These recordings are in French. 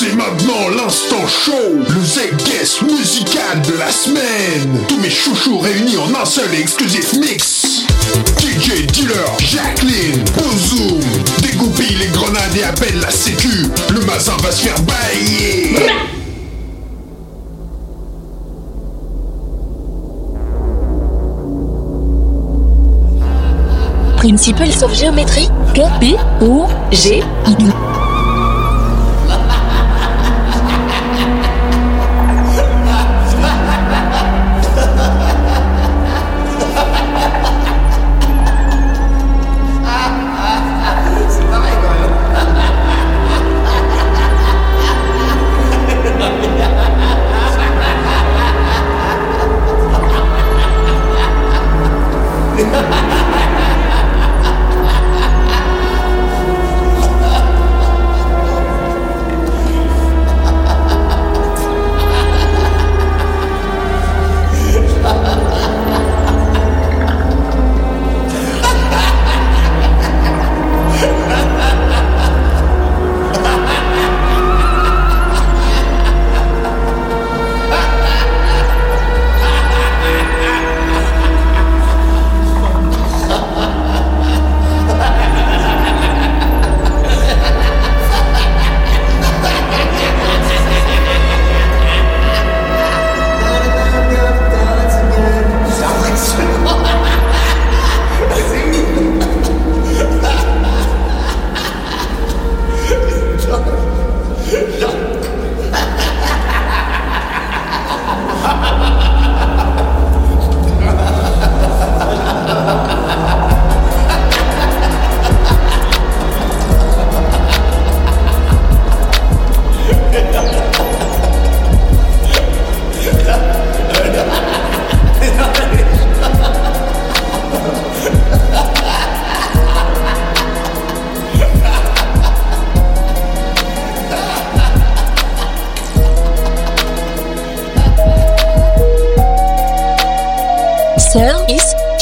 C'est maintenant l'instant show, le Z-Guest musical de la semaine. Tous mes chouchous réunis en un seul et exclusif mix. DJ Dealer, Jacqueline, Bozoom, dégoupille les grenades et appelle la sécu. Le mazin va se faire bailler. Principles of Geometry, K, P, O, G, I.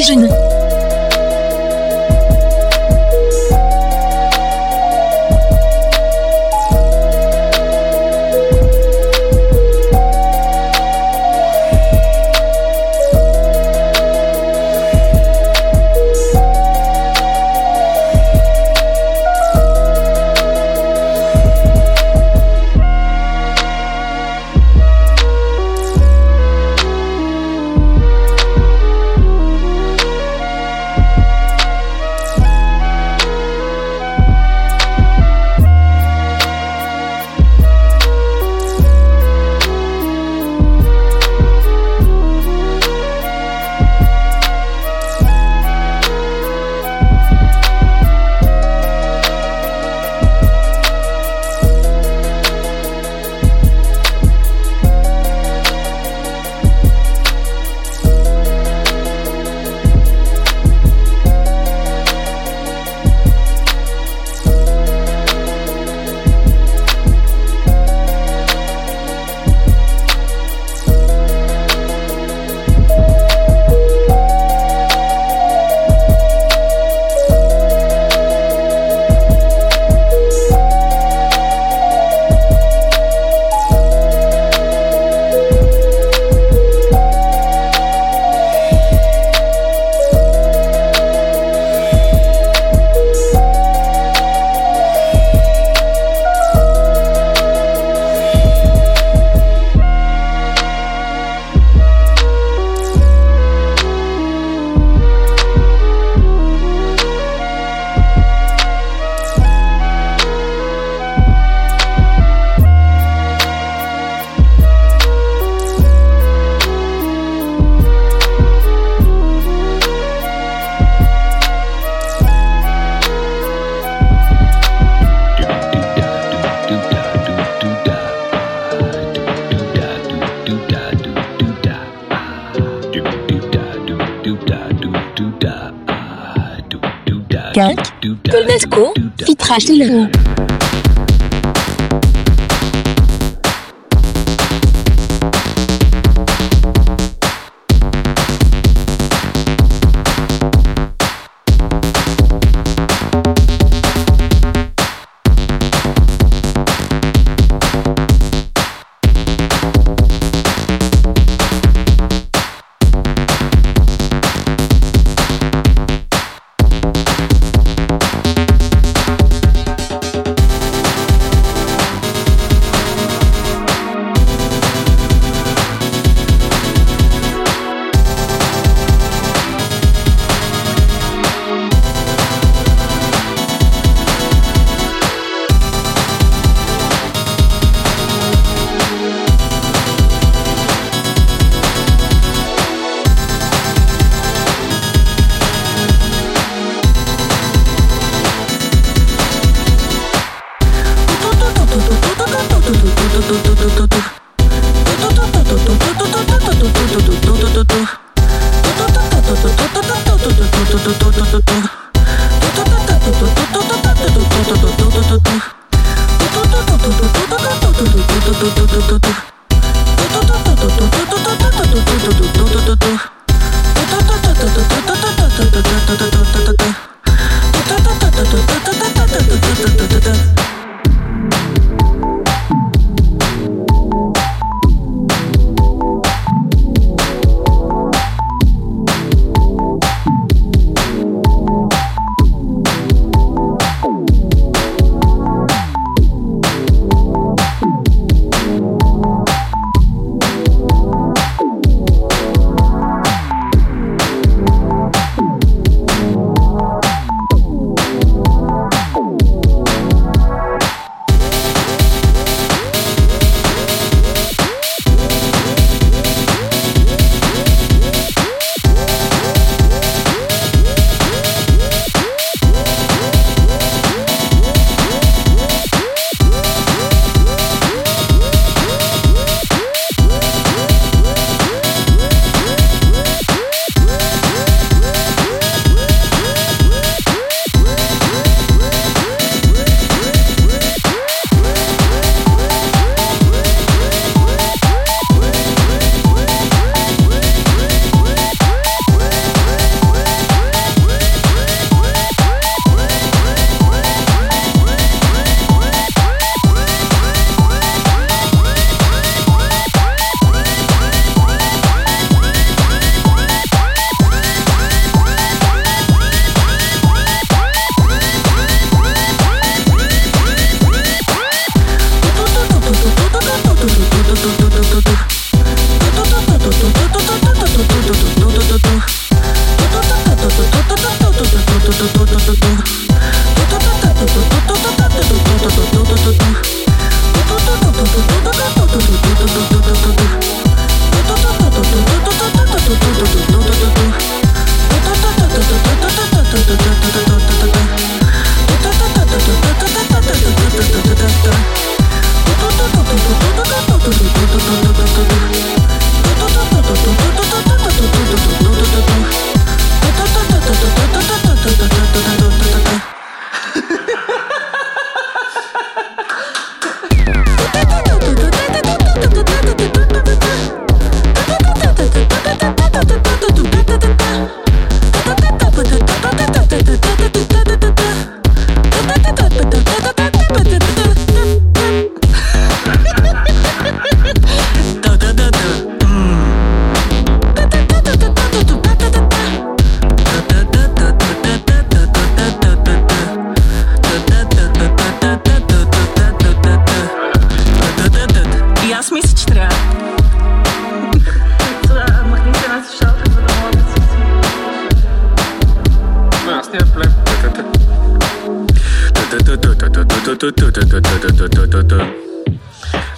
et. Musica, Colnasco,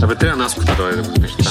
Nawet ten nas kurde, myślę.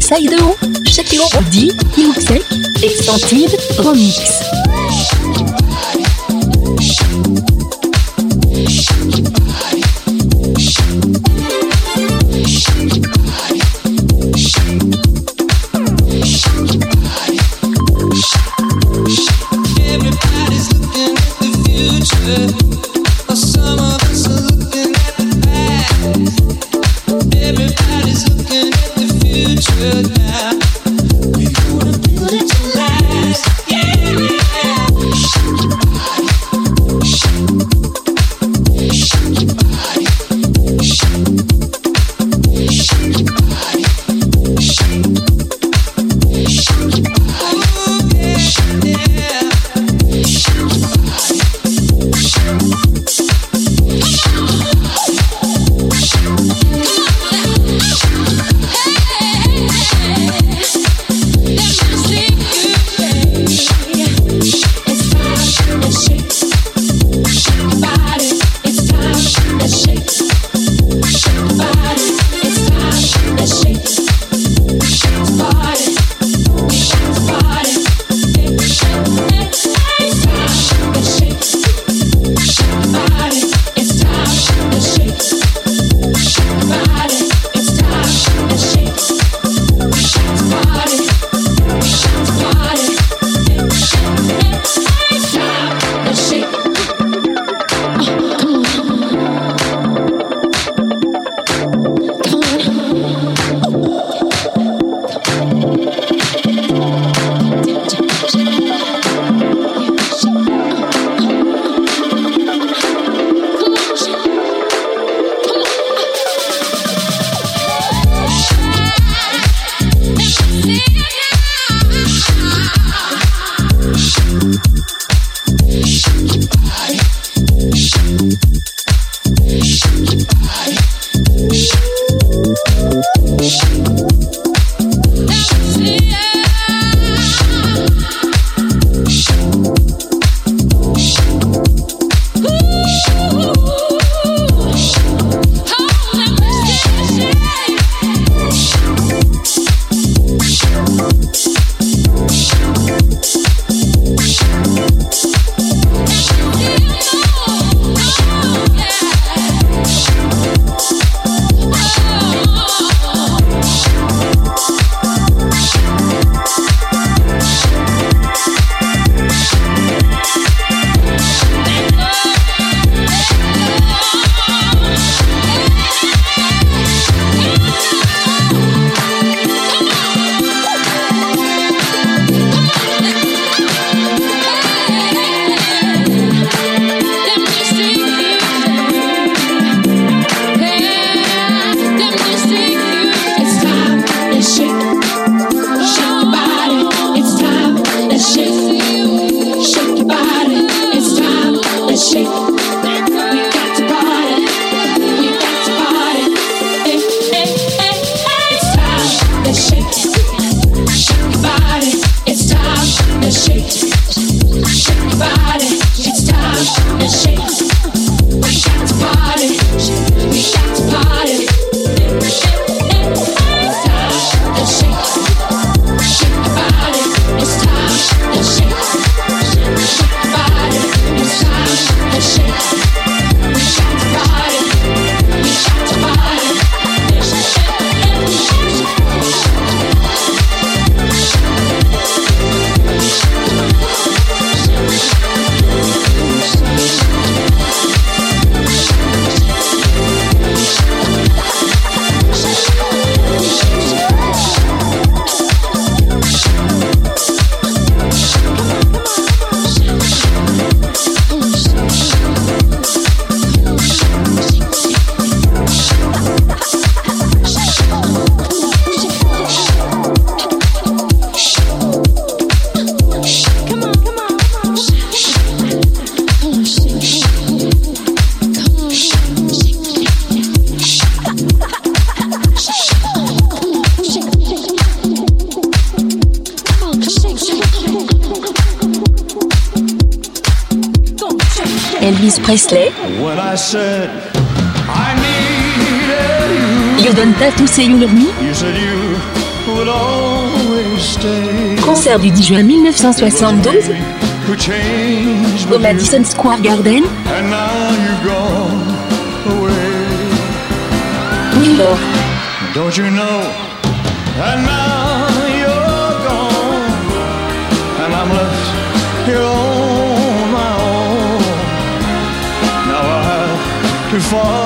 Saïdeo, Extensive, Remix. Presley. When I said I needed you. Yodonta Touseyoulourmi. Concert du 10 juin 1972 au Madison Square Garden. And now away. fall